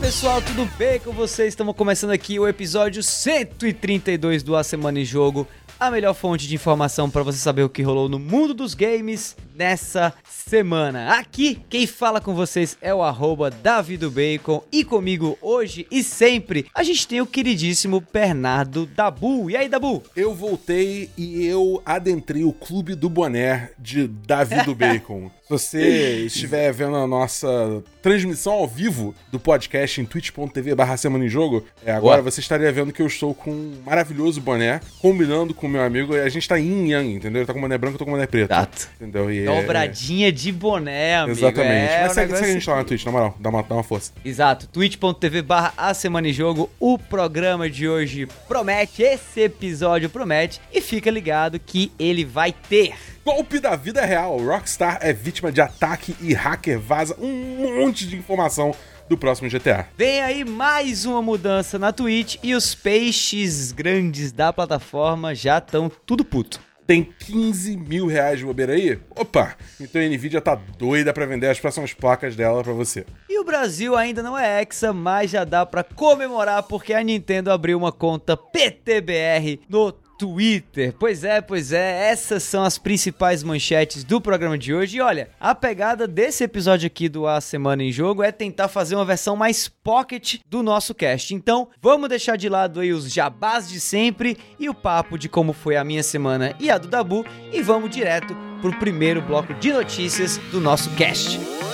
pessoal, tudo bem com vocês? Estamos começando aqui o episódio 132 do A Semana em Jogo, a melhor fonte de informação para você saber o que rolou no mundo dos games nessa semana. Aqui, quem fala com vocês é o arroba Davidobacon e comigo hoje e sempre a gente tem o queridíssimo Bernardo Dabu. E aí, Dabu? Eu voltei e eu adentrei o clube do boné de Davi do Bacon. Se você estiver vendo a nossa transmissão ao vivo do podcast em twitch.tv barra semana em jogo, é, agora Boa. você estaria vendo que eu estou com um maravilhoso boné, combinando com o meu amigo, a gente tá yin yang, entendeu? Ele tá com boné branco, eu tô com boné preto. Exato. Entendeu? E Dobradinha é... de boné, amigo. Exatamente. É Mas segue, segue a gente lá na Twitch, na moral, dá uma, dá uma força. Exato, twitch.tv barra a semana em jogo, o programa de hoje promete, esse episódio promete, e fica ligado que ele vai ter Golpe da vida real. Rockstar é vítima de ataque e hacker vaza um monte de informação do próximo GTA. Vem aí mais uma mudança na Twitch e os peixes grandes da plataforma já estão tudo puto. Tem 15 mil reais de bobeira aí? Opa! Então a Nvidia tá doida para vender as próximas placas dela para você. E o Brasil ainda não é Hexa, mas já dá para comemorar porque a Nintendo abriu uma conta PTBR no Twitter. Pois é, pois é, essas são as principais manchetes do programa de hoje. E olha, a pegada desse episódio aqui do A Semana em Jogo é tentar fazer uma versão mais pocket do nosso cast. Então, vamos deixar de lado aí os jabás de sempre e o papo de como foi a minha semana e a do Dabu e vamos direto pro primeiro bloco de notícias do nosso cast. Bom,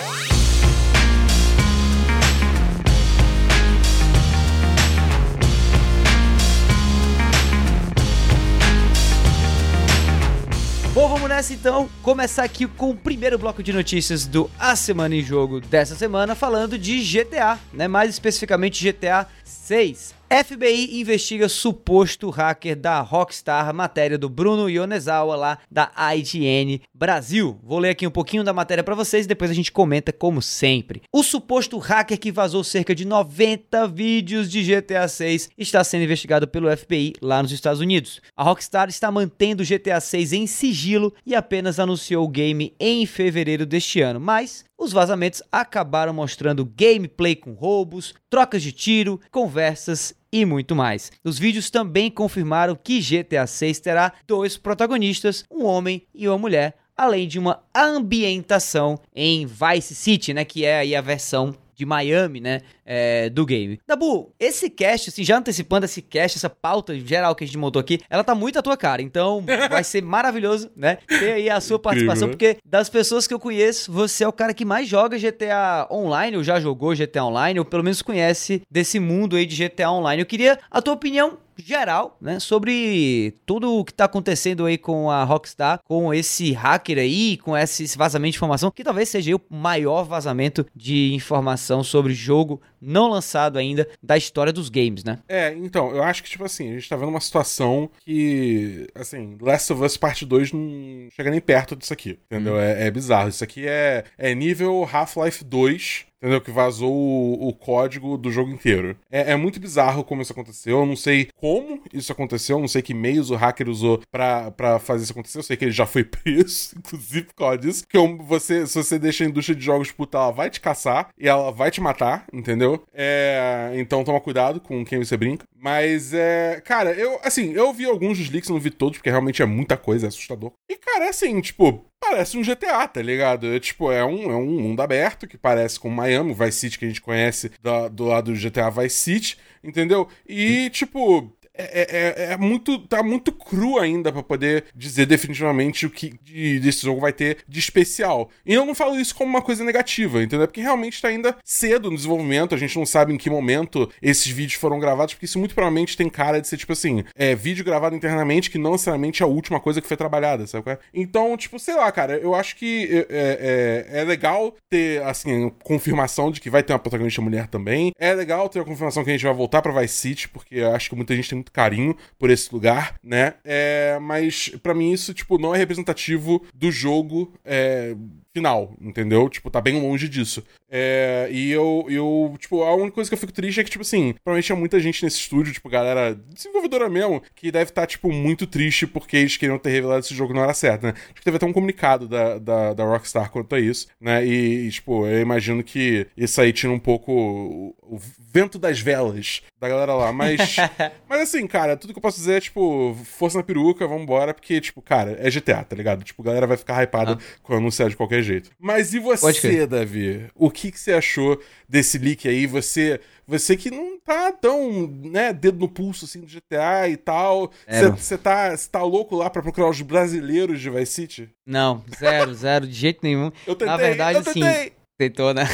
nessa então. Começar aqui com o primeiro bloco de notícias do A Semana em Jogo dessa semana, falando de GTA, né? Mais especificamente GTA 6. FBI investiga suposto hacker da Rockstar, matéria do Bruno Yonezawa lá da IGN Brasil. Vou ler aqui um pouquinho da matéria para vocês, depois a gente comenta como sempre. O suposto hacker que vazou cerca de 90 vídeos de GTA 6 está sendo investigado pelo FBI lá nos Estados Unidos. A Rockstar está mantendo o GTA 6 em sigilo e apenas anunciou o game em fevereiro deste ano, mas os vazamentos acabaram mostrando gameplay com roubos, trocas de tiro, conversas e muito mais. Os vídeos também confirmaram que GTA 6 terá dois protagonistas, um homem e uma mulher, além de uma ambientação em Vice City, né, que é aí a versão de Miami, né, é, do game. Dabu, esse cast, assim, já antecipando esse cast, essa pauta geral que a gente montou aqui, ela tá muito à tua cara, então vai ser maravilhoso, né, ter aí a sua participação, porque das pessoas que eu conheço, você é o cara que mais joga GTA Online, ou já jogou GTA Online, ou pelo menos conhece desse mundo aí de GTA Online. Eu queria a tua opinião geral, né, sobre tudo o que tá acontecendo aí com a Rockstar, com esse hacker aí, com esse vazamento de informação, que talvez seja o maior vazamento de informação sobre jogo não lançado ainda da história dos games, né? É, então, eu acho que, tipo assim, a gente tá vendo uma situação que, assim, Last of Us Part 2 não chega nem perto disso aqui, entendeu? Hum. É, é, bizarro. Isso aqui é, é nível Half-Life 2 entendeu? Que vazou o, o, código do jogo inteiro. É, é, muito bizarro como isso aconteceu. Eu não sei como isso aconteceu, não sei que meios o hacker usou para fazer isso acontecer. Eu sei que ele já foi preso, inclusive por causa disso. Que você, se você deixa a indústria de jogos puta, ela vai te caçar e ela vai te matar, entendeu? É, então toma cuidado com quem você brinca. Mas é. Cara, eu, assim, eu vi alguns dos leaks, não vi todos, porque realmente é muita coisa, é assustador. E, cara, assim, tipo, parece um GTA, tá ligado? É, tipo, é um, é um mundo aberto que parece com Miami, Vice City que a gente conhece do lado do GTA Vice City, entendeu? E, tipo, é, é, é, é, muito. tá muito cru ainda para poder dizer definitivamente o que de, desse jogo vai ter de especial. E eu não falo isso como uma coisa negativa, entendeu? Porque realmente tá ainda cedo no desenvolvimento, a gente não sabe em que momento esses vídeos foram gravados, porque isso muito provavelmente tem cara de ser tipo assim, é vídeo gravado internamente que não necessariamente é a última coisa que foi trabalhada, sabe? É? Então, tipo, sei lá, cara, eu acho que é, é, é legal ter, assim, confirmação de que vai ter uma protagonista mulher também. É legal ter a confirmação que a gente vai voltar pra Vice City, porque acho que muita gente tem muito carinho por esse lugar, né? É, mas para mim isso, tipo, não é representativo do jogo é, final, entendeu? Tipo, tá bem longe disso. É, e eu, eu, tipo, a única coisa que eu fico triste é que, tipo assim, provavelmente tinha muita gente nesse estúdio, tipo, galera desenvolvedora mesmo, que deve estar, tá, tipo, muito triste porque eles queriam ter revelado esse jogo não era certo, né? Acho que teve até um comunicado da, da, da Rockstar quanto a isso, né? E, e, tipo, eu imagino que isso aí tira um pouco o, o vento das velas da galera lá. Mas, mas assim, cara, tudo que eu posso dizer é, tipo, força na peruca, vambora, porque, tipo, cara, é GTA, tá ligado? Tipo, a galera vai ficar hypada ah. quando anunciar de qualquer jeito. Mas e você, Davi? O que, que você achou desse leak aí? Você você que não tá tão, né, dedo no pulso assim do GTA e tal. Você tá, tá louco lá para procurar os brasileiros de Vice City? Não, zero, zero, de jeito nenhum. Eu tentei, Na verdade, eu tentei. Assim, Tentou, né?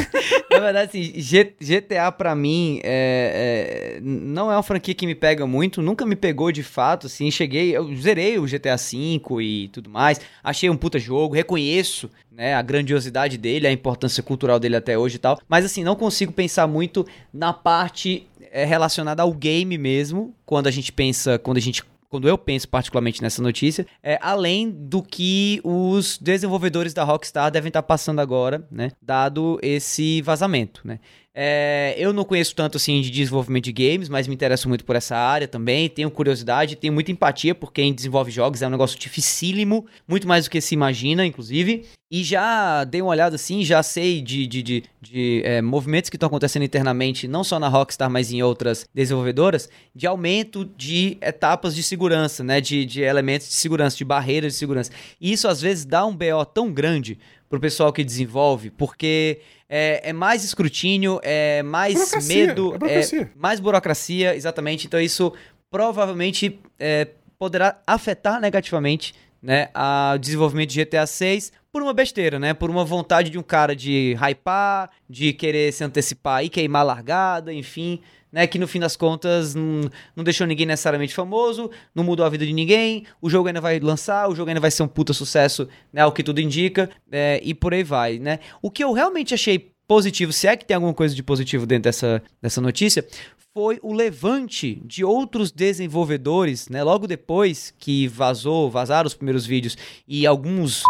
Na verdade, assim, GTA pra mim é, é, não é uma franquia que me pega muito, nunca me pegou de fato, assim, cheguei, eu zerei o GTA V e tudo mais, achei um puta jogo, reconheço, né, a grandiosidade dele, a importância cultural dele até hoje e tal, mas assim, não consigo pensar muito na parte é, relacionada ao game mesmo, quando a gente pensa, quando a gente quando eu penso particularmente nessa notícia, é além do que os desenvolvedores da Rockstar devem estar passando agora, né? Dado esse vazamento, né? É, eu não conheço tanto assim de desenvolvimento de games, mas me interesso muito por essa área também. Tenho curiosidade, tenho muita empatia por quem desenvolve jogos. É um negócio dificílimo, muito mais do que se imagina, inclusive. E já dei uma olhada assim, já sei de, de, de, de é, movimentos que estão acontecendo internamente, não só na Rockstar, mas em outras desenvolvedoras, de aumento de etapas de segurança, né? De, de elementos de segurança, de barreiras de segurança. E isso às vezes dá um BO tão grande pro pessoal que desenvolve, porque é, é mais escrutínio, é mais burocracia, medo, é, é, mais burocracia, exatamente. Então isso provavelmente é, poderá afetar negativamente né, a desenvolvimento de GTA 6 por uma besteira, né? Por uma vontade de um cara de hypar, de querer se antecipar e queimar a largada, enfim né? Que no fim das contas não, não deixou ninguém necessariamente famoso, não mudou a vida de ninguém, o jogo ainda vai lançar, o jogo ainda vai ser um puta sucesso, né? O que tudo indica, é, e por aí vai, né? O que eu realmente achei positivo, se é que tem alguma coisa de positivo dentro dessa, dessa notícia, foi o levante de outros desenvolvedores, né? Logo depois que vazou, vazaram os primeiros vídeos e alguns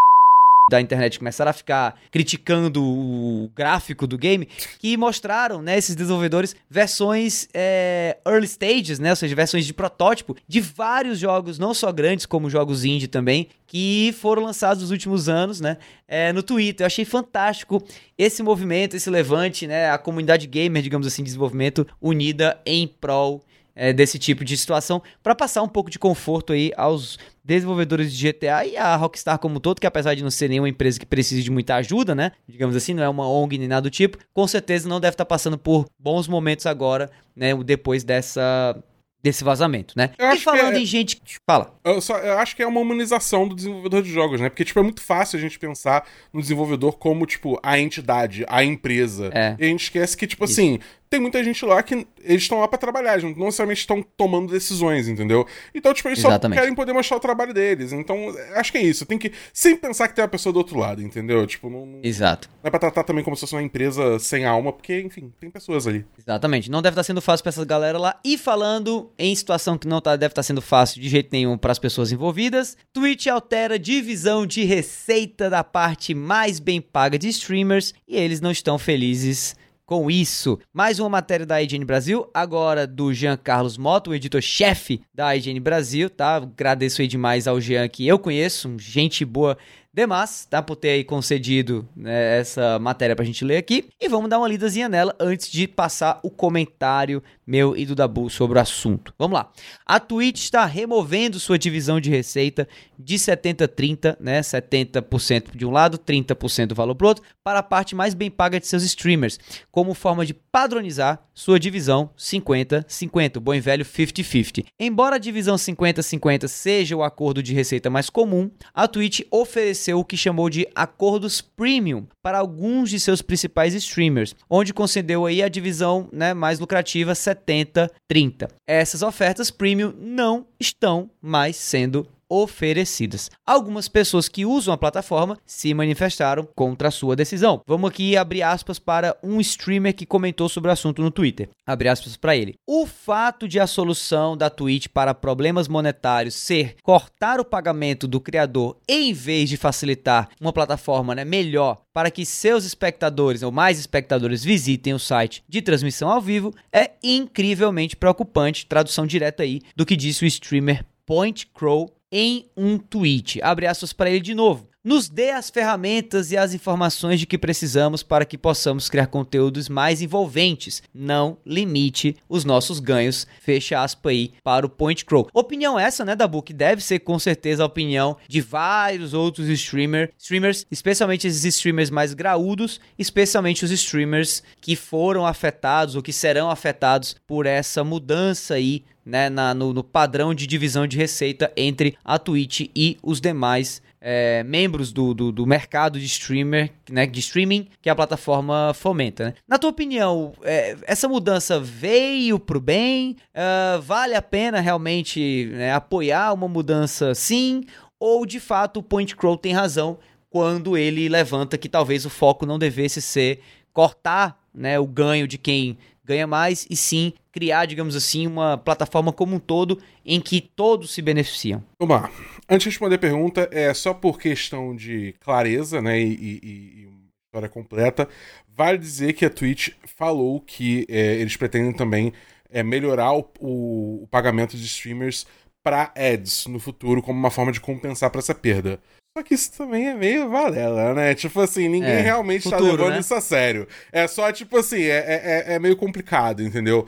da internet começaram a ficar criticando o gráfico do game, que mostraram, né, esses desenvolvedores versões é, early stages, né, ou seja, versões de protótipo de vários jogos, não só grandes como jogos indie também, que foram lançados nos últimos anos, né, é, no Twitter. Eu achei fantástico esse movimento, esse levante, né, a comunidade gamer, digamos assim, de desenvolvimento unida em prol é, desse tipo de situação para passar um pouco de conforto aí aos desenvolvedores de GTA e a Rockstar como um todo, que apesar de não ser nenhuma empresa que precise de muita ajuda, né? Digamos assim, não é uma ONG nem nada do tipo, com certeza não deve estar tá passando por bons momentos agora, né? Depois dessa desse vazamento, né? Eu e falando é... em gente. Fala. Eu, só, eu acho que é uma humanização do desenvolvedor de jogos, né? Porque, tipo, é muito fácil a gente pensar no desenvolvedor como, tipo, a entidade, a empresa. É. E a gente esquece que, tipo Isso. assim, tem muita gente lá que eles estão lá para trabalhar, não necessariamente estão tomando decisões, entendeu? Então, tipo, eles Exatamente. só querem poder mostrar o trabalho deles. Então, acho que é isso. Tem que sempre pensar que tem uma pessoa do outro lado, entendeu? Tipo, não. Exato. Não é pra tratar também como se fosse uma empresa sem alma, porque, enfim, tem pessoas ali. Exatamente. Não deve estar sendo fácil pra essa galera lá. E falando em situação que não tá, deve estar sendo fácil de jeito nenhum para as pessoas envolvidas, Twitch altera divisão de receita da parte mais bem paga de streamers e eles não estão felizes com isso. Mais uma matéria da IGN Brasil, agora do Jean Carlos Mota, o editor-chefe da IGN Brasil, tá? Agradeço aí demais ao Jean que eu conheço, gente boa demais, tá? Por ter aí concedido né, essa matéria pra gente ler aqui. E vamos dar uma lidazinha nela antes de passar o comentário meu e do Dabu sobre o assunto. Vamos lá. A Twitch está removendo sua divisão de receita de 70-30, né? 70% de um lado, 30% do valor pro outro, para a parte mais bem paga de seus streamers, como forma de padronizar sua divisão 50-50, o bom e velho 50-50. Embora a divisão 50-50 seja o acordo de receita mais comum, a Twitch ofereceu o que chamou de acordos premium para alguns de seus principais streamers, onde concedeu aí a divisão né, mais lucrativa 70-30. Essas ofertas premium não estão mais sendo oferecidas. Algumas pessoas que usam a plataforma se manifestaram contra a sua decisão. Vamos aqui abrir aspas para um streamer que comentou sobre o assunto no Twitter. Abre aspas para ele. O fato de a solução da Twitch para problemas monetários ser cortar o pagamento do criador em vez de facilitar uma plataforma né, melhor para que seus espectadores ou mais espectadores visitem o site de transmissão ao vivo é incrivelmente preocupante. Tradução direta aí do que disse o streamer Point Crow em um tweet. Abre aspas para ele de novo. Nos dê as ferramentas e as informações de que precisamos para que possamos criar conteúdos mais envolventes. Não limite os nossos ganhos. Fecha aspa aí para o Point Crow. Opinião essa, né, Dabu, que deve ser com certeza a opinião de vários outros streamer, streamers, especialmente esses streamers mais graúdos, especialmente os streamers que foram afetados ou que serão afetados por essa mudança aí né, na, no, no, padrão de divisão de receita entre a Twitch e os demais é, membros do, do, do, mercado de streamer, né, de streaming que a plataforma fomenta. Né? Na tua opinião, é, essa mudança veio pro bem? Uh, vale a pena realmente né, apoiar uma mudança sim? Ou de fato o Point Crow tem razão quando ele levanta que talvez o foco não devesse ser cortar né, o ganho de quem ganha mais e sim criar, digamos assim, uma plataforma como um todo em que todos se beneficiam. Vamos lá. Antes de responder a pergunta, é só por questão de clareza, né, e, e, e história completa, vale dizer que a Twitch falou que é, eles pretendem também é, melhorar o, o, o pagamento de streamers para ads no futuro como uma forma de compensar para essa perda. Só que isso também é meio valela, né? Tipo assim, ninguém é, realmente tá futuro, tá levando né? isso a sério. É só, tipo assim, é, é, é, é meio complicado, entendeu?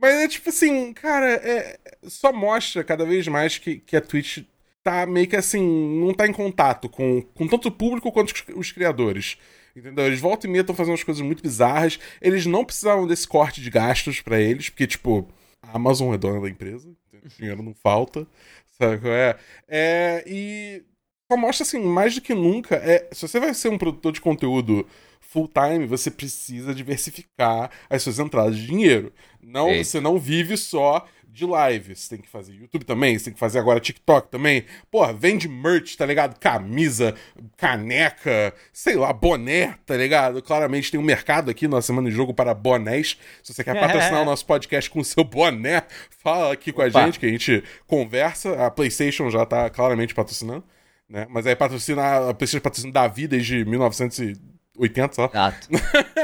Mas é tipo assim, cara, é, só mostra cada vez mais que, que a Twitch tá meio que assim, não tá em contato com, com tanto o público quanto os, os criadores. Entendeu? Eles voltam e meia estão fazendo umas coisas muito bizarras. Eles não precisavam desse corte de gastos para eles, porque, tipo, a Amazon é dona da empresa, o dinheiro não falta. Sabe qual é? É. E só mostra assim, mais do que nunca, é, se você vai ser um produtor de conteúdo full time, você precisa diversificar as suas entradas de dinheiro. Não, você não vive só de live. Você tem que fazer YouTube também, você tem que fazer agora TikTok também. Porra, vende merch, tá ligado? Camisa, caneca, sei lá, boné, tá ligado? Claramente tem um mercado aqui na Semana de Jogo para bonés. Se você quer patrocinar o nosso podcast com o seu boné, fala aqui com Opa. a gente que a gente conversa. A PlayStation já tá claramente patrocinando né? Mas aí patrocina, a PlayStation patrocina Davi desde 1980, só. Exato.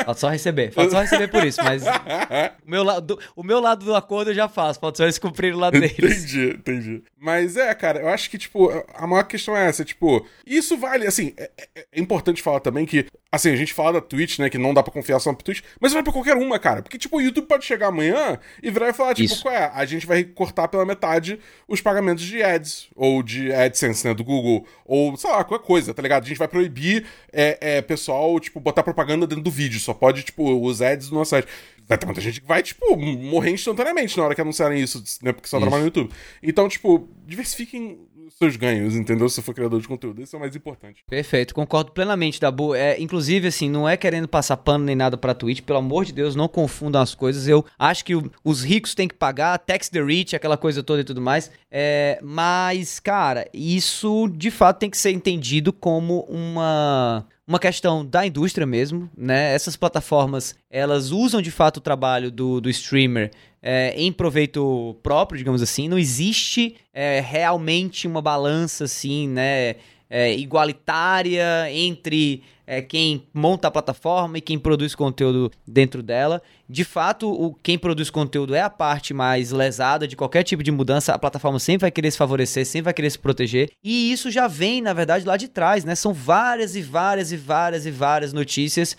Pode só receber. Pode só receber por isso, mas o meu, lado, o meu lado do acordo eu já faço. Pode só eles cumprirem o lado deles. Entendi, entendi. Mas é, cara, eu acho que, tipo, a maior questão é essa, tipo, isso vale, assim, é, é, é importante falar também que Assim, a gente fala da Twitch, né, que não dá pra confiar só na Twitch, mas vai pra qualquer uma, cara. Porque, tipo, o YouTube pode chegar amanhã e virar e falar, tipo, Isso. qual é? A gente vai cortar pela metade os pagamentos de ads, ou de AdSense, né, do Google, ou, sei lá, qualquer coisa, tá ligado? A gente vai proibir é, é, pessoal, tipo, botar propaganda dentro do vídeo, só pode, tipo, os ads do nosso site. Vai ter muita gente que vai, tipo, morrer instantaneamente na hora que anunciarem isso, né, porque só trabalha no YouTube. Então, tipo, diversifiquem seus ganhos, entendeu? Se for criador de conteúdo. Isso é o mais importante. Perfeito, concordo plenamente, Dabu. É, inclusive, assim, não é querendo passar pano nem nada pra Twitch, pelo amor de Deus, não confundam as coisas. Eu acho que o, os ricos têm que pagar, tax the rich, aquela coisa toda e tudo mais. É, mas, cara, isso de fato tem que ser entendido como uma uma questão da indústria mesmo, né? Essas plataformas, elas usam de fato o trabalho do, do streamer é, em proveito próprio, digamos assim. Não existe é, realmente uma balança assim, né? É, igualitária entre é, quem monta a plataforma e quem produz conteúdo dentro dela. De fato, o, quem produz conteúdo é a parte mais lesada de qualquer tipo de mudança. A plataforma sempre vai querer se favorecer, sempre vai querer se proteger. E isso já vem, na verdade, lá de trás, né? São várias e várias e várias e várias notícias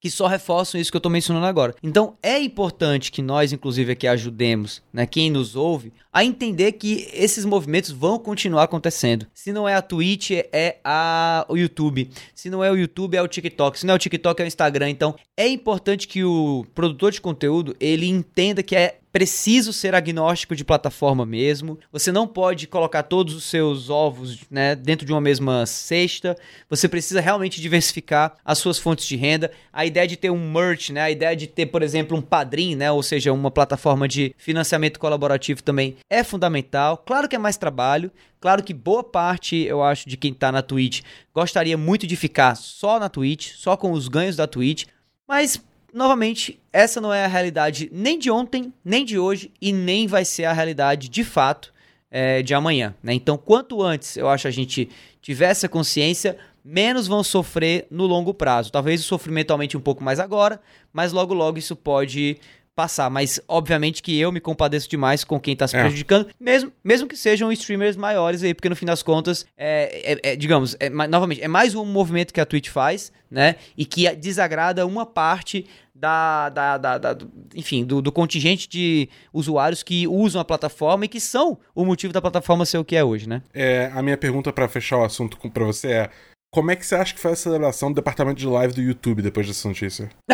que só reforçam isso que eu estou mencionando agora. Então é importante que nós, inclusive, aqui ajudemos, né, quem nos ouve, a entender que esses movimentos vão continuar acontecendo. Se não é a Twitch, é a, o YouTube. Se não é o YouTube, é o TikTok. Se não é o TikTok, é o Instagram. Então é importante que o produtor de conteúdo ele entenda que é preciso ser agnóstico de plataforma mesmo. Você não pode colocar todos os seus ovos né, dentro de uma mesma cesta. Você precisa realmente diversificar as suas fontes de renda. A ideia de ter um merch, né, a ideia de ter, por exemplo, um padrinho, né, ou seja, uma plataforma de financiamento colaborativo também é fundamental. Claro que é mais trabalho. Claro que boa parte, eu acho, de quem está na Twitch gostaria muito de ficar só na Twitch, só com os ganhos da Twitch. Mas novamente, essa não é a realidade nem de ontem, nem de hoje e nem vai ser a realidade de fato é, de amanhã. Né? Então, quanto antes eu acho a gente tiver essa consciência, menos vão sofrer no longo prazo. Talvez o sofrimento aumente um pouco mais agora, mas logo logo isso pode passar. Mas, obviamente, que eu me compadeço demais com quem tá se é. prejudicando, mesmo, mesmo que sejam streamers maiores aí, porque no fim das contas, é, é, é digamos, é, novamente, é mais um movimento que a Twitch faz, né? E que desagrada uma parte da, da, da, da enfim, do, do, contingente de usuários que usam a plataforma e que são o motivo da plataforma ser o que é hoje, né? É, a minha pergunta para fechar o assunto para você é como é que você acha que foi a celebração do departamento de live do YouTube depois dessa notícia?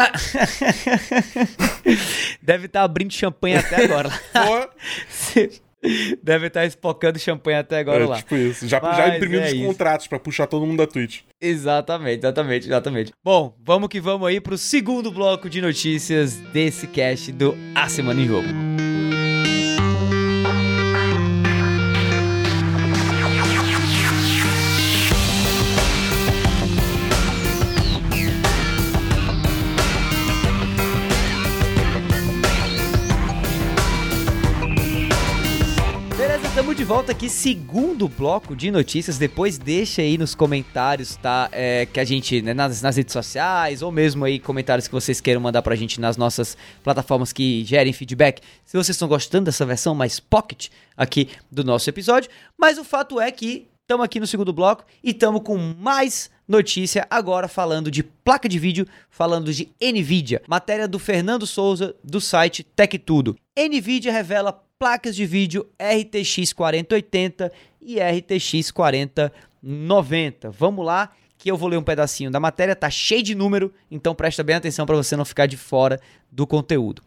Deve estar tá abrindo champanhe até agora. Deve estar tá espocando champanhe até agora é, lá. Tipo isso. Já, já imprimindo é os isso. contratos para puxar todo mundo da Twitch. Exatamente, exatamente, exatamente. Bom, vamos que vamos aí pro segundo bloco de notícias desse cast do A Semana em Jogo. Volta aqui, segundo bloco de notícias. Depois deixa aí nos comentários, tá? É, que a gente, né, nas, nas, redes sociais, ou mesmo aí comentários que vocês queiram mandar pra gente nas nossas plataformas que gerem feedback. Se vocês estão gostando dessa versão mais pocket aqui do nosso episódio. Mas o fato é que estamos aqui no segundo bloco e estamos com mais notícia agora falando de placa de vídeo, falando de Nvidia. Matéria do Fernando Souza do site Tech Tudo. Nvidia revela placas de vídeo RTX 4080 e RTX 4090. Vamos lá, que eu vou ler um pedacinho da matéria, tá cheio de número, então presta bem atenção para você não ficar de fora do conteúdo.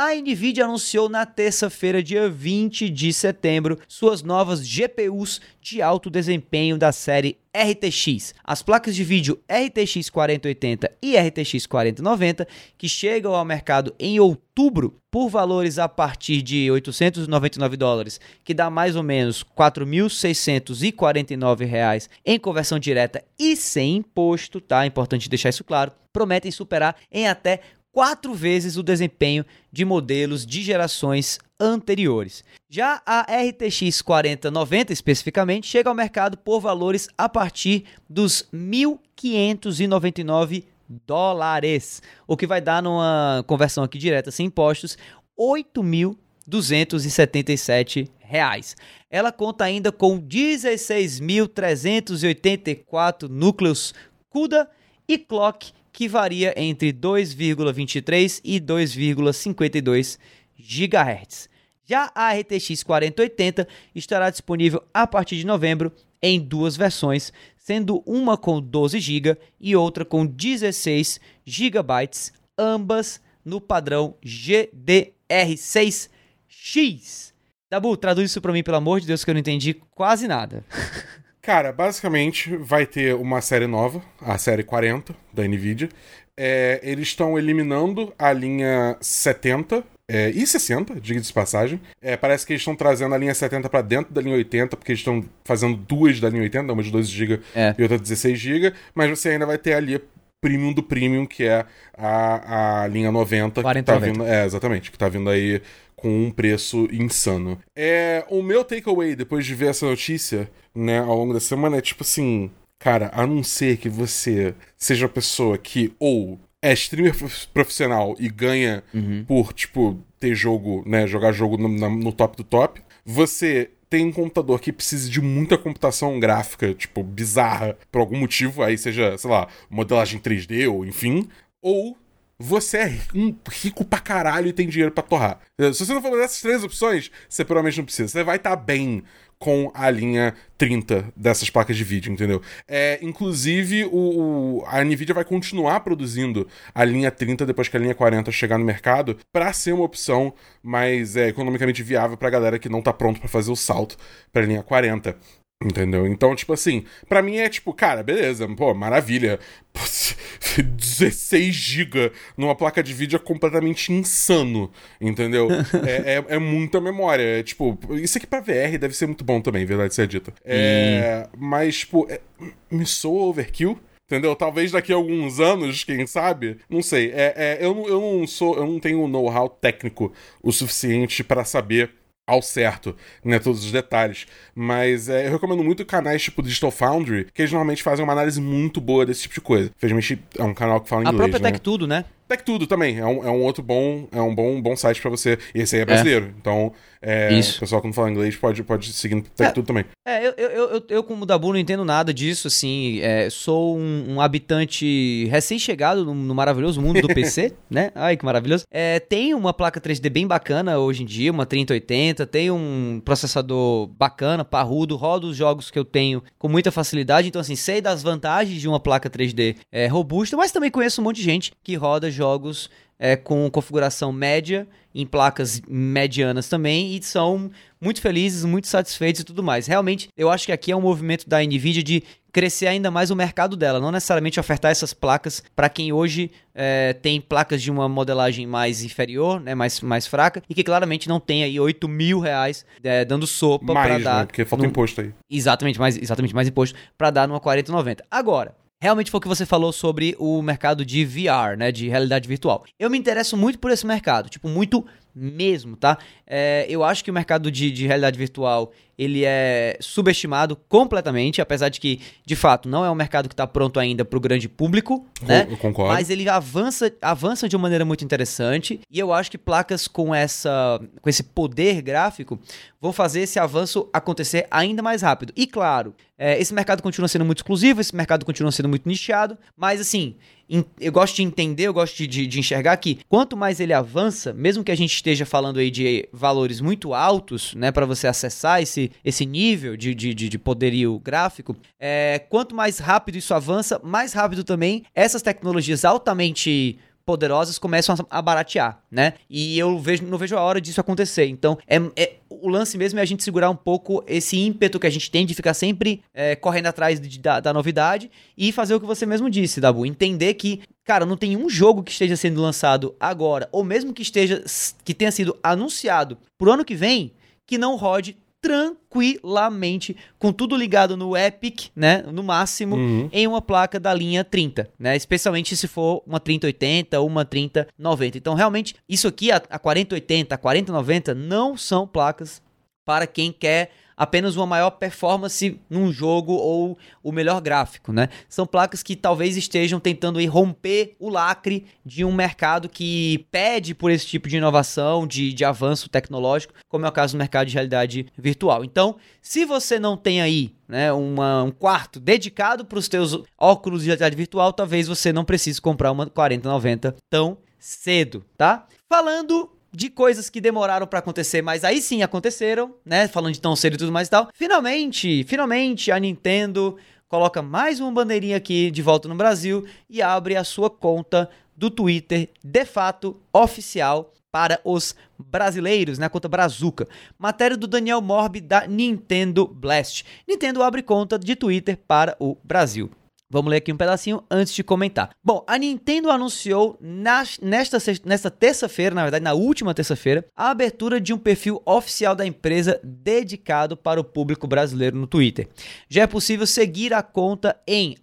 A Nvidia anunciou na terça-feira, dia 20 de setembro, suas novas GPUs de alto desempenho da série RTX. As placas de vídeo RTX 4080 e RTX 4090, que chegam ao mercado em outubro por valores a partir de 899 dólares, que dá mais ou menos 4.649 reais em conversão direta e sem imposto, tá? Importante deixar isso claro. Prometem superar em até quatro vezes o desempenho de modelos de gerações anteriores. Já a RTX 4090 especificamente chega ao mercado por valores a partir dos 1.599 dólares, o que vai dar numa conversão aqui direta sem impostos 8.277 reais. Ela conta ainda com 16.384 núcleos CUDA e clock que varia entre 2,23 e 2,52 GHz. Já a RTX 4080 estará disponível a partir de novembro em duas versões, sendo uma com 12 GB e outra com 16 GB, ambas no padrão GDR6X. Dabu, traduz isso para mim, pelo amor de Deus, que eu não entendi quase nada. Cara, basicamente vai ter uma série nova, a série 40 da Nvidia. É, eles estão eliminando a linha 70 é, e 60, diga de passagem. É, parece que eles estão trazendo a linha 70 para dentro da linha 80, porque eles estão fazendo duas da linha 80, uma de 12 GB é. e outra de 16 GB, mas você ainda vai ter ali premium do premium, que é a, a linha 90 40, que tá 90. vindo, é, exatamente, que tá vindo aí com um preço insano. É, o meu takeaway depois de ver essa notícia, né, ao longo da semana é tipo assim, cara, a não ser que você seja a pessoa que ou é streamer profissional e ganha uhum. por, tipo, ter jogo, né, jogar jogo no, no top do top, você tem um computador que precisa de muita computação gráfica, tipo, bizarra, por algum motivo, aí seja, sei lá, modelagem 3D ou enfim, ou você é rico pra caralho e tem dinheiro pra torrar. Se você não for dessas três opções, você provavelmente não precisa. Você vai estar tá bem com a linha 30 dessas placas de vídeo, entendeu? É, inclusive, o, o, a Nvidia vai continuar produzindo a linha 30 depois que a linha 40 chegar no mercado para ser uma opção mais é, economicamente viável pra galera que não tá pronto para fazer o salto pra linha 40. Entendeu? Então, tipo assim, para mim é tipo, cara, beleza, pô, maravilha. 16 GB numa placa de vídeo é completamente insano, entendeu? é, é, é, muita memória. É, tipo, isso aqui pra VR deve ser muito bom também, verdade seja dita. É, Mas, tipo, é, me soa overkill. Entendeu? Talvez daqui a alguns anos, quem sabe? Não sei. É, é, eu, não, eu não sou. Eu não tenho know-how técnico o suficiente para saber ao certo, né, todos os detalhes. Mas é, eu recomendo muito canais tipo Digital Foundry, que eles normalmente fazem uma análise muito boa desse tipo de coisa. Infelizmente é um canal que fala inglês, A própria né? Tech Tudo, né? Tech Tudo também, é um, é um outro bom, é um bom, bom site para você. E esse aí é brasileiro, é. então é, Isso. o pessoal que não fala inglês pode, pode seguir no Tech é, Tudo também. É, eu, eu, eu, eu, como Dabu, não entendo nada disso, assim, é, sou um, um habitante recém-chegado no, no, maravilhoso mundo do PC, né? Ai, que maravilhoso. É, tem uma placa 3D bem bacana hoje em dia, uma 3080, tem um processador bacana, parrudo, roda os jogos que eu tenho com muita facilidade, então assim, sei das vantagens de uma placa 3D é, robusta, mas também conheço um monte de gente que roda jogos é, com configuração média, em placas medianas também, e são muito felizes, muito satisfeitos e tudo mais. Realmente, eu acho que aqui é um movimento da Nvidia de crescer ainda mais o mercado dela, não necessariamente ofertar essas placas para quem hoje é, tem placas de uma modelagem mais inferior, né, mais, mais fraca, e que claramente não tem aí 8 mil reais é, dando sopa para dar. Né, porque falta no... imposto aí. Exatamente, mais, exatamente mais imposto para dar numa 4090. Agora, realmente foi o que você falou sobre o mercado de VR, né, de realidade virtual. Eu me interesso muito por esse mercado, tipo, muito mesmo, tá? É, eu acho que o mercado de, de realidade virtual ele é subestimado completamente, apesar de que, de fato, não é um mercado que está pronto ainda para o grande público, né? Eu concordo. Mas ele avança, avança de uma maneira muito interessante e eu acho que placas com essa, com esse poder gráfico vão fazer esse avanço acontecer ainda mais rápido. E claro, é, esse mercado continua sendo muito exclusivo, esse mercado continua sendo muito nichado, mas assim, eu gosto de entender, eu gosto de, de, enxergar que quanto mais ele avança, mesmo que a gente esteja falando aí de valores muito altos, né, para você acessar esse, esse nível de, de, de poderio gráfico, é, quanto mais rápido isso avança, mais rápido também essas tecnologias altamente poderosas começam a baratear, né? E eu vejo, não vejo a hora disso acontecer. Então, é, é, o lance mesmo é a gente segurar um pouco esse ímpeto que a gente tem de ficar sempre é, correndo atrás de, da, da, novidade e fazer o que você mesmo disse, Dabu. Entender que, cara, não tem um jogo que esteja sendo lançado agora, ou mesmo que esteja que tenha sido anunciado pro ano que vem, que não rode tranquilamente, com tudo ligado no Epic, né, no máximo, uhum. em uma placa da linha 30, né, especialmente se for uma 3080 ou uma 3090. Então, realmente, isso aqui, a, a 4080, a 4090, não são placas para quem quer apenas uma maior performance num jogo ou o melhor gráfico, né? São placas que talvez estejam tentando romper o lacre de um mercado que pede por esse tipo de inovação, de, de avanço tecnológico, como é o caso do mercado de realidade virtual. Então, se você não tem aí né, uma, um quarto dedicado para os teus óculos de realidade virtual, talvez você não precise comprar uma 4090 tão cedo, tá? Falando de coisas que demoraram para acontecer, mas aí sim aconteceram, né? Falando de tão cedo e tudo mais e tal. Finalmente, finalmente a Nintendo coloca mais uma bandeirinha aqui de volta no Brasil e abre a sua conta do Twitter, de fato oficial para os brasileiros, né? A conta Brazuca. Matéria do Daniel Morbi da Nintendo Blast. Nintendo abre conta de Twitter para o Brasil. Vamos ler aqui um pedacinho antes de comentar. Bom, a Nintendo anunciou nas, nesta, nesta terça-feira, na verdade, na última terça-feira, a abertura de um perfil oficial da empresa dedicado para o público brasileiro no Twitter. Já é possível seguir a conta em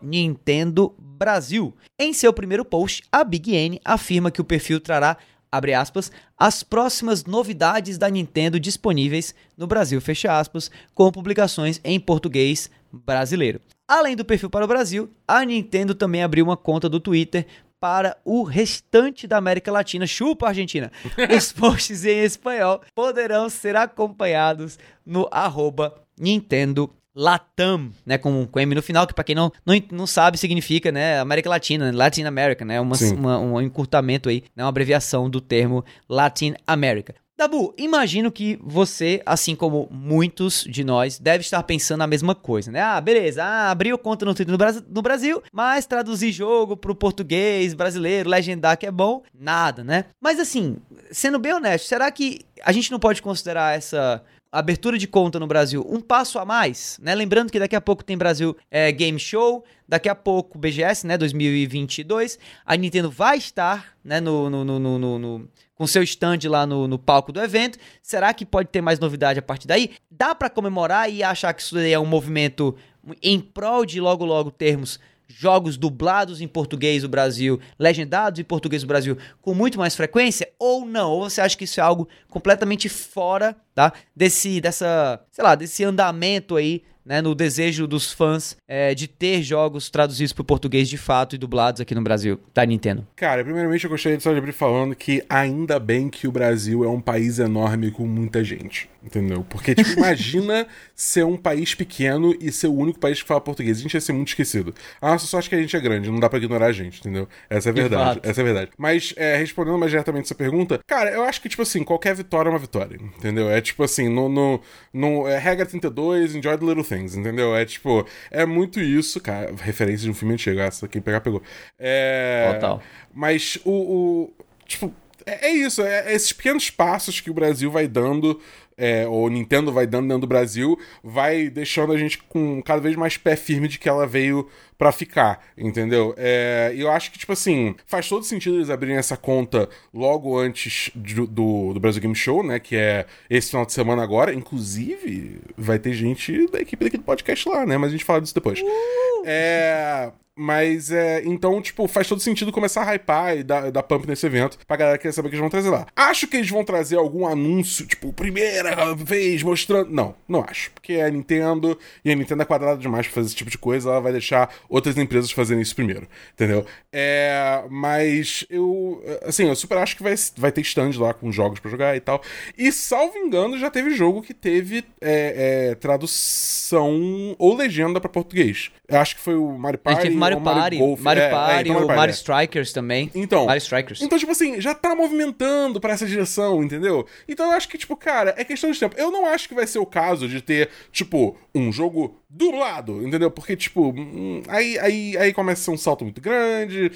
Nintendo Brasil. Em seu primeiro post, a Big N afirma que o perfil trará abre aspas, as próximas novidades da Nintendo disponíveis no Brasil, fecha aspas, com publicações em português brasileiro. Além do perfil para o Brasil, a Nintendo também abriu uma conta do Twitter para o restante da América Latina. Chupa, Argentina! Os posts em espanhol poderão ser acompanhados no arroba Nintendo LATAM, né, com, com M no final, que para quem não, não, não sabe significa, né, América Latina, Latin America, né, uma, uma, um encurtamento aí, né, uma abreviação do termo Latin America. Dabu, imagino que você, assim como muitos de nós, deve estar pensando a mesma coisa, né? Ah, beleza, ah, abriu conta no Twitter no Brasil, mas traduzir jogo pro português brasileiro, legendar que é bom, nada, né? Mas assim, sendo bem honesto, será que a gente não pode considerar essa abertura de conta no Brasil um passo a mais, né? Lembrando que daqui a pouco tem Brasil é, Game Show, daqui a pouco BGS, né? 2022. A Nintendo vai estar, né? No, no, no, no, no com seu stand lá no, no, palco do evento. Será que pode ter mais novidade a partir daí? Dá para comemorar e achar que isso daí é um movimento em prol de logo logo termos jogos dublados em português do Brasil, legendados em português do Brasil com muito mais frequência ou não? Ou você acha que isso é algo completamente fora, tá? Desse dessa, sei lá, desse andamento aí né, no desejo dos fãs é, de ter jogos traduzidos para o português de fato e dublados aqui no Brasil, da Nintendo? Cara, primeiramente eu gostaria de só de abrir falando que ainda bem que o Brasil é um país enorme com muita gente. Entendeu? Porque, tipo, imagina ser um país pequeno e ser o único país que fala português. A gente ia ser muito esquecido. A nossa sorte é que a gente é grande, não dá pra ignorar a gente, entendeu? Essa é a verdade. Essa é a verdade. Mas, é, respondendo mais diretamente essa pergunta, cara, eu acho que, tipo assim, qualquer vitória é uma vitória, entendeu? É tipo assim, no. no, no é regra 32, enjoy the little things, entendeu? É tipo, é muito isso, cara. Referência de um filme antigo, essa, quem pegar pegou. É. Total. Mas o. o tipo. É, é isso, é, é esses pequenos passos que o Brasil vai dando é, ou Nintendo vai dando dentro do Brasil, vai deixando a gente com cada vez mais pé firme de que ela veio para ficar, entendeu? É, e eu acho que, tipo assim, faz todo sentido eles abrirem essa conta logo antes do, do, do, Brasil Game Show, né? Que é esse final de semana agora. Inclusive, vai ter gente da equipe daqui do podcast lá, né? Mas a gente fala disso depois. Uh! É. Mas é. Então, tipo, faz todo sentido começar a hypar e dar, dar pump nesse evento pra galera querer saber o que eles vão trazer lá. Acho que eles vão trazer algum anúncio, tipo, primeira vez mostrando. Não, não acho. Porque é a Nintendo e a Nintendo é quadrada demais pra fazer esse tipo de coisa, ela vai deixar outras empresas fazerem isso primeiro. Entendeu? É. Mas eu. Assim, eu super acho que vai, vai ter stand lá com jogos pra jogar e tal. E salvo engano, já teve jogo que teve é, é, tradução ou legenda pra português. Eu acho que foi o Mario Party. Mario Party, Mario, Mario é, Party, é, então, Mario, Mario Strikers também. Então, Mario Strikers. Então, tipo assim, já tá movimentando para essa direção, entendeu? Então eu acho que, tipo, cara, é questão de tempo. Eu não acho que vai ser o caso de ter, tipo, um jogo dublado, entendeu? Porque, tipo, hum, aí, aí, aí começa a ser um salto muito grande.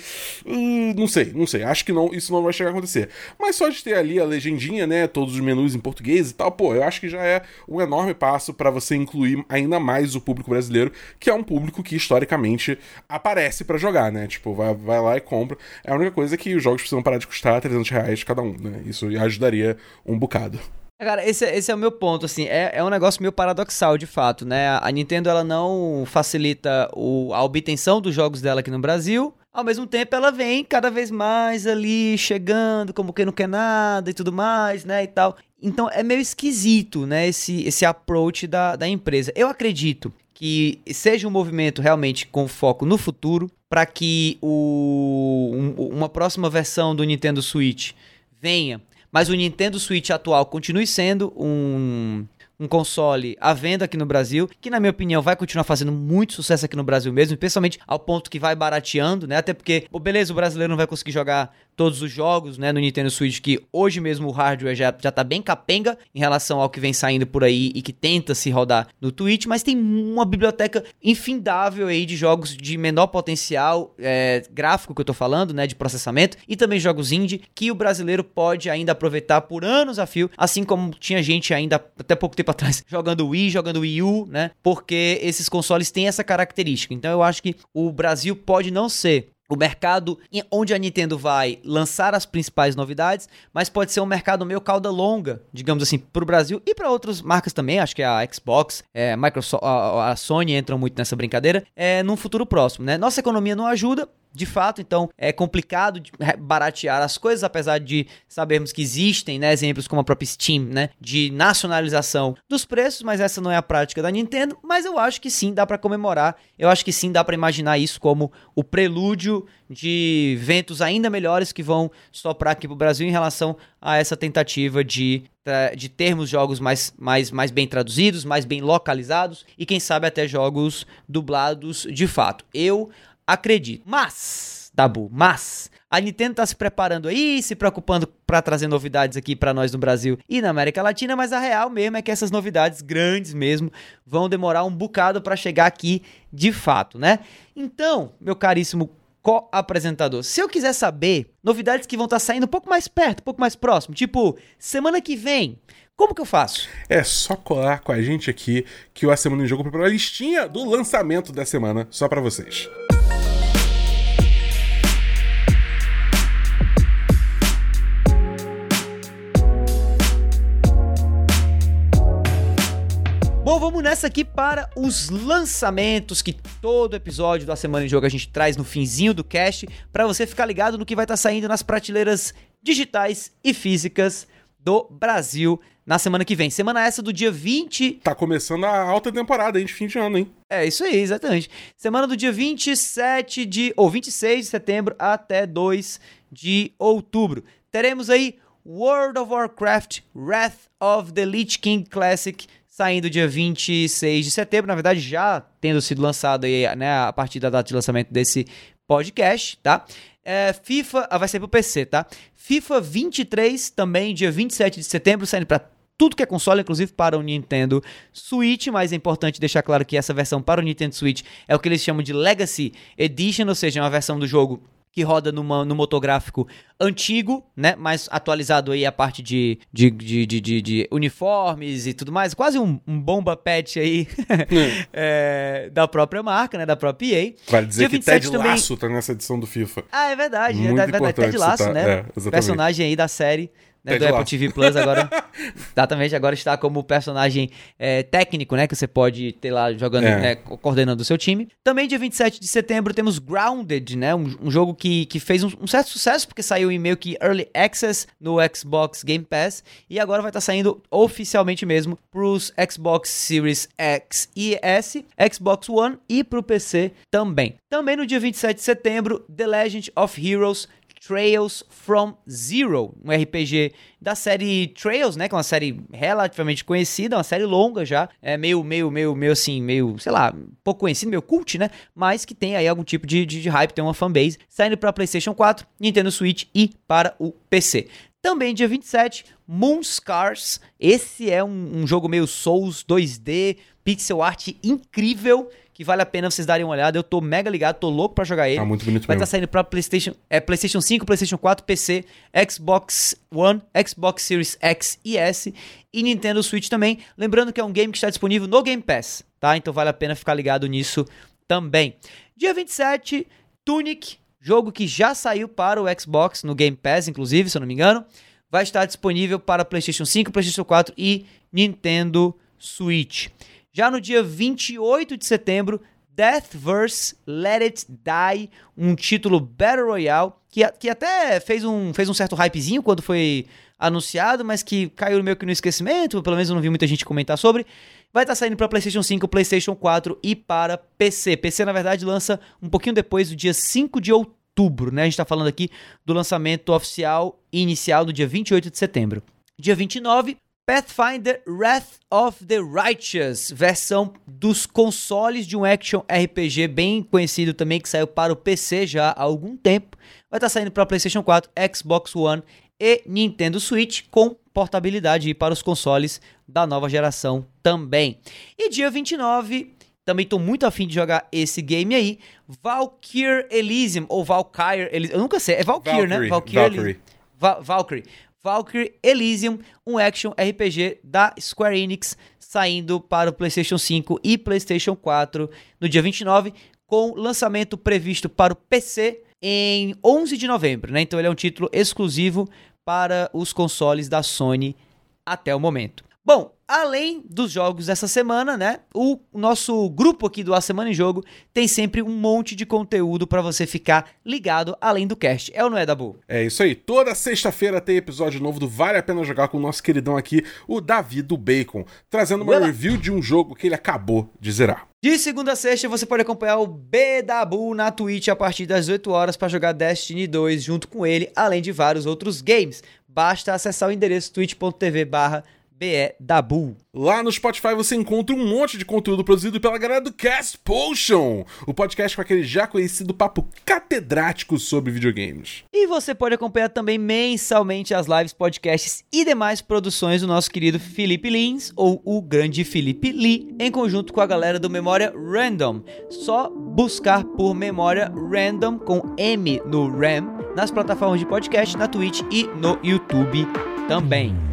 Hum, não sei, não sei. Acho que não, isso não vai chegar a acontecer. Mas só de ter ali a legendinha, né? Todos os menus em português e tal, pô, eu acho que já é um enorme passo para você incluir ainda mais o público brasileiro, que é um público que historicamente aparece para jogar, né? Tipo, vai, vai lá e compra. É a única coisa que os jogos precisam parar de custar 300 reais cada um, né? Isso ajudaria um bocado. Cara, esse, esse é o meu ponto, assim, é, é um negócio meio paradoxal, de fato, né? A Nintendo, ela não facilita o, a obtenção dos jogos dela aqui no Brasil, ao mesmo tempo ela vem cada vez mais ali, chegando, como que não quer nada e tudo mais, né, e tal. Então é meio esquisito, né, esse, esse approach da, da empresa. Eu acredito que seja um movimento realmente com foco no futuro, para que o, um, uma próxima versão do Nintendo Switch venha mas o Nintendo Switch atual continue sendo um, um console à venda aqui no Brasil, que na minha opinião vai continuar fazendo muito sucesso aqui no Brasil mesmo, especialmente ao ponto que vai barateando, né? Até porque, beleza, o brasileiro não vai conseguir jogar todos os jogos, né, no Nintendo Switch, que hoje mesmo o hardware já, já tá bem capenga em relação ao que vem saindo por aí e que tenta se rodar no Twitch, mas tem uma biblioteca infindável aí de jogos de menor potencial é, gráfico que eu tô falando, né, de processamento, e também jogos indie que o brasileiro pode ainda aproveitar por anos a fio, assim como tinha gente ainda até pouco tempo atrás jogando Wii, jogando Wii U, né, porque esses consoles têm essa característica. Então eu acho que o Brasil pode não ser o mercado onde a Nintendo vai lançar as principais novidades, mas pode ser um mercado meio cauda longa, digamos assim, para o Brasil e para outras marcas também. Acho que a Xbox, é, Microsoft, a, a, Sony entram muito nessa brincadeira. É num futuro próximo, né? Nossa economia não ajuda, de fato, então é complicado baratear as coisas, apesar de sabermos que existem né, exemplos como a própria Steam, né, de nacionalização dos preços, mas essa não é a prática da Nintendo. Mas eu acho que sim, dá para comemorar, eu acho que sim, dá para imaginar isso como o prelúdio de ventos ainda melhores que vão soprar aqui pro Brasil em relação a essa tentativa de, de termos jogos mais, mais, mais bem traduzidos, mais bem localizados e quem sabe até jogos dublados de fato. Eu acredito. Mas, Dabu, mas a Nintendo está se preparando aí, se preocupando para trazer novidades aqui para nós no Brasil e na América Latina, mas a real mesmo é que essas novidades grandes mesmo vão demorar um bocado para chegar aqui de fato, né? Então, meu caríssimo co-apresentador, se eu quiser saber novidades que vão estar tá saindo um pouco mais perto, um pouco mais próximo, tipo semana que vem, como que eu faço? É só colar com a gente aqui que o A Semana em Jogo preparou a listinha do lançamento da semana só para vocês. Bom, vamos nessa aqui para os lançamentos que todo episódio da Semana em Jogo a gente traz no finzinho do cast, para você ficar ligado no que vai estar tá saindo nas prateleiras digitais e físicas do Brasil na semana que vem. Semana essa do dia 20. Tá começando a alta temporada aí de fim de ano, hein? É, isso aí, exatamente. Semana do dia 27 de. ou 26 de setembro até 2 de outubro. Teremos aí World of Warcraft Wrath of the Lich King Classic saindo dia 26 de setembro, na verdade já tendo sido lançado aí, né, a partir da data de lançamento desse podcast, tá? É, FIFA, ah, vai sair pro PC, tá? FIFA 23 também, dia 27 de setembro, saindo para tudo que é console, inclusive para o Nintendo Switch, mas é importante deixar claro que essa versão para o Nintendo Switch é o que eles chamam de Legacy Edition, ou seja, é uma versão do jogo que roda numa, no motográfico antigo, né? Mais atualizado aí a parte de, de, de, de, de uniformes e tudo mais. Quase um, um bomba pet aí é, da própria marca, né? Da própria EA. Vale dizer Dia que Ted também... Laço tá nessa edição do FIFA. Ah, é verdade. Muito é verdade. Ted Laço, tá... né? É, personagem aí da série né, do Apple TV Plus agora. exatamente, agora está como personagem é, técnico, né? Que você pode ter lá jogando, é. né, coordenando o seu time. Também, dia 27 de setembro, temos Grounded, né? Um, um jogo que, que fez um, um, certo sucesso, porque saiu em meio que Early Access no Xbox Game Pass. E agora vai estar tá saindo oficialmente mesmo pros Xbox Series X e S, Xbox One e pro PC também. Também no dia 27 de setembro, The Legend of Heroes Trails from Zero, um RPG da série Trails, né, que é uma série relativamente conhecida, uma série longa já, é meio, meio, meio, meio assim, meio, sei lá, pouco conhecido, meio cult, né, mas que tem aí algum tipo de, de, de hype, tem uma fanbase, saindo para PlayStation 4, Nintendo Switch e para o PC. Também dia 27, Moonscars. Esse é um, um jogo meio Souls 2D, pixel art incrível que vale a pena vocês darem uma olhada. Eu tô mega ligado, tô louco para jogar ele. Tá muito bonito Vai estar tá saindo pra PlayStation, é, PlayStation 5, PlayStation 4, PC, Xbox One, Xbox Series X e S e Nintendo Switch também. Lembrando que é um game que está disponível no Game Pass, tá? Então vale a pena ficar ligado nisso também. Dia 27, Tunic, jogo que já saiu para o Xbox no Game Pass, inclusive, se eu não me engano. Vai estar disponível para PlayStation 5, PlayStation 4 e Nintendo Switch. Já no dia 28 de setembro, Deathverse Let It Die, um título Battle Royale, que, que até fez um, fez um certo hypezinho quando foi anunciado, mas que caiu meio que no esquecimento, pelo menos eu não vi muita gente comentar sobre. Vai estar tá saindo para PlayStation 5, PlayStation 4 e para PC. PC, na verdade, lança um pouquinho depois do dia 5 de outubro, né? A gente está falando aqui do lançamento oficial inicial do dia 28 de setembro. Dia 29, Pathfinder Wrath of the Righteous, versão dos consoles de um action RPG bem conhecido também, que saiu para o PC já há algum tempo. Vai estar saindo para PlayStation 4, Xbox One e Nintendo Switch, com portabilidade para os consoles da nova geração também. E dia 29, também estou muito afim de jogar esse game aí, Valkyrie Elysium, ou Valkyrie Elysium, eu nunca sei, é Valkyrie, né? Valkyrie. Valkyrie. Valkyrie. Valkyrie Elysium, um action RPG da Square Enix, saindo para o PlayStation 5 e PlayStation 4 no dia 29, com lançamento previsto para o PC em 11 de novembro, né? Então ele é um título exclusivo para os consoles da Sony até o momento. Bom, além dos jogos dessa semana, né? O nosso grupo aqui do A Semana em Jogo tem sempre um monte de conteúdo para você ficar ligado além do cast. É ou não é, Dabu? É isso aí. Toda sexta-feira tem episódio novo do Vale a Pena Jogar com o nosso queridão aqui, o Davi do Bacon, trazendo uma review de um jogo que ele acabou de zerar. De segunda a sexta você pode acompanhar o BW na Twitch a partir das 8 horas para jogar Destiny 2 junto com ele, além de vários outros games. Basta acessar o endereço twitch.tv barra BE Dabu. Lá no Spotify você encontra um monte de conteúdo produzido pela galera do Cast Potion, o podcast com aquele já conhecido papo catedrático sobre videogames. E você pode acompanhar também mensalmente as lives, podcasts e demais produções do nosso querido Felipe Lins, ou o grande Felipe Lee, em conjunto com a galera do Memória Random. Só buscar por Memória Random com M no RAM nas plataformas de podcast, na Twitch e no YouTube também.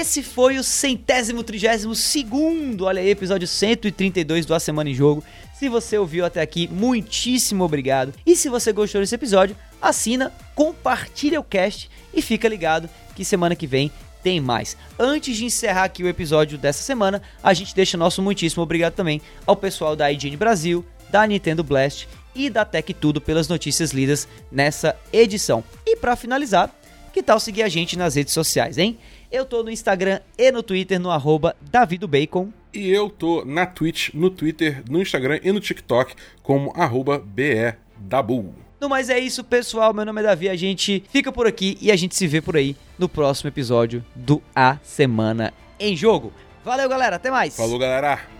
Esse foi o centésimo trigésimo segundo, olha aí, episódio 132 do A Semana em Jogo. Se você ouviu até aqui, muitíssimo obrigado. E se você gostou desse episódio, assina, compartilha o cast e fica ligado que semana que vem tem mais. Antes de encerrar aqui o episódio dessa semana, a gente deixa nosso muitíssimo obrigado também ao pessoal da IGN Brasil, da Nintendo Blast e da Tech Tudo pelas notícias lidas nessa edição. E para finalizar, que tal seguir a gente nas redes sociais, hein? Eu tô no Instagram e no Twitter no arroba davidobacon. E eu tô na Twitch, no Twitter, no Instagram e no TikTok como arroba BEDabu. No mais é isso, pessoal. Meu nome é Davi. A gente fica por aqui e a gente se vê por aí no próximo episódio do A Semana em Jogo. Valeu, galera. Até mais. Falou, galera.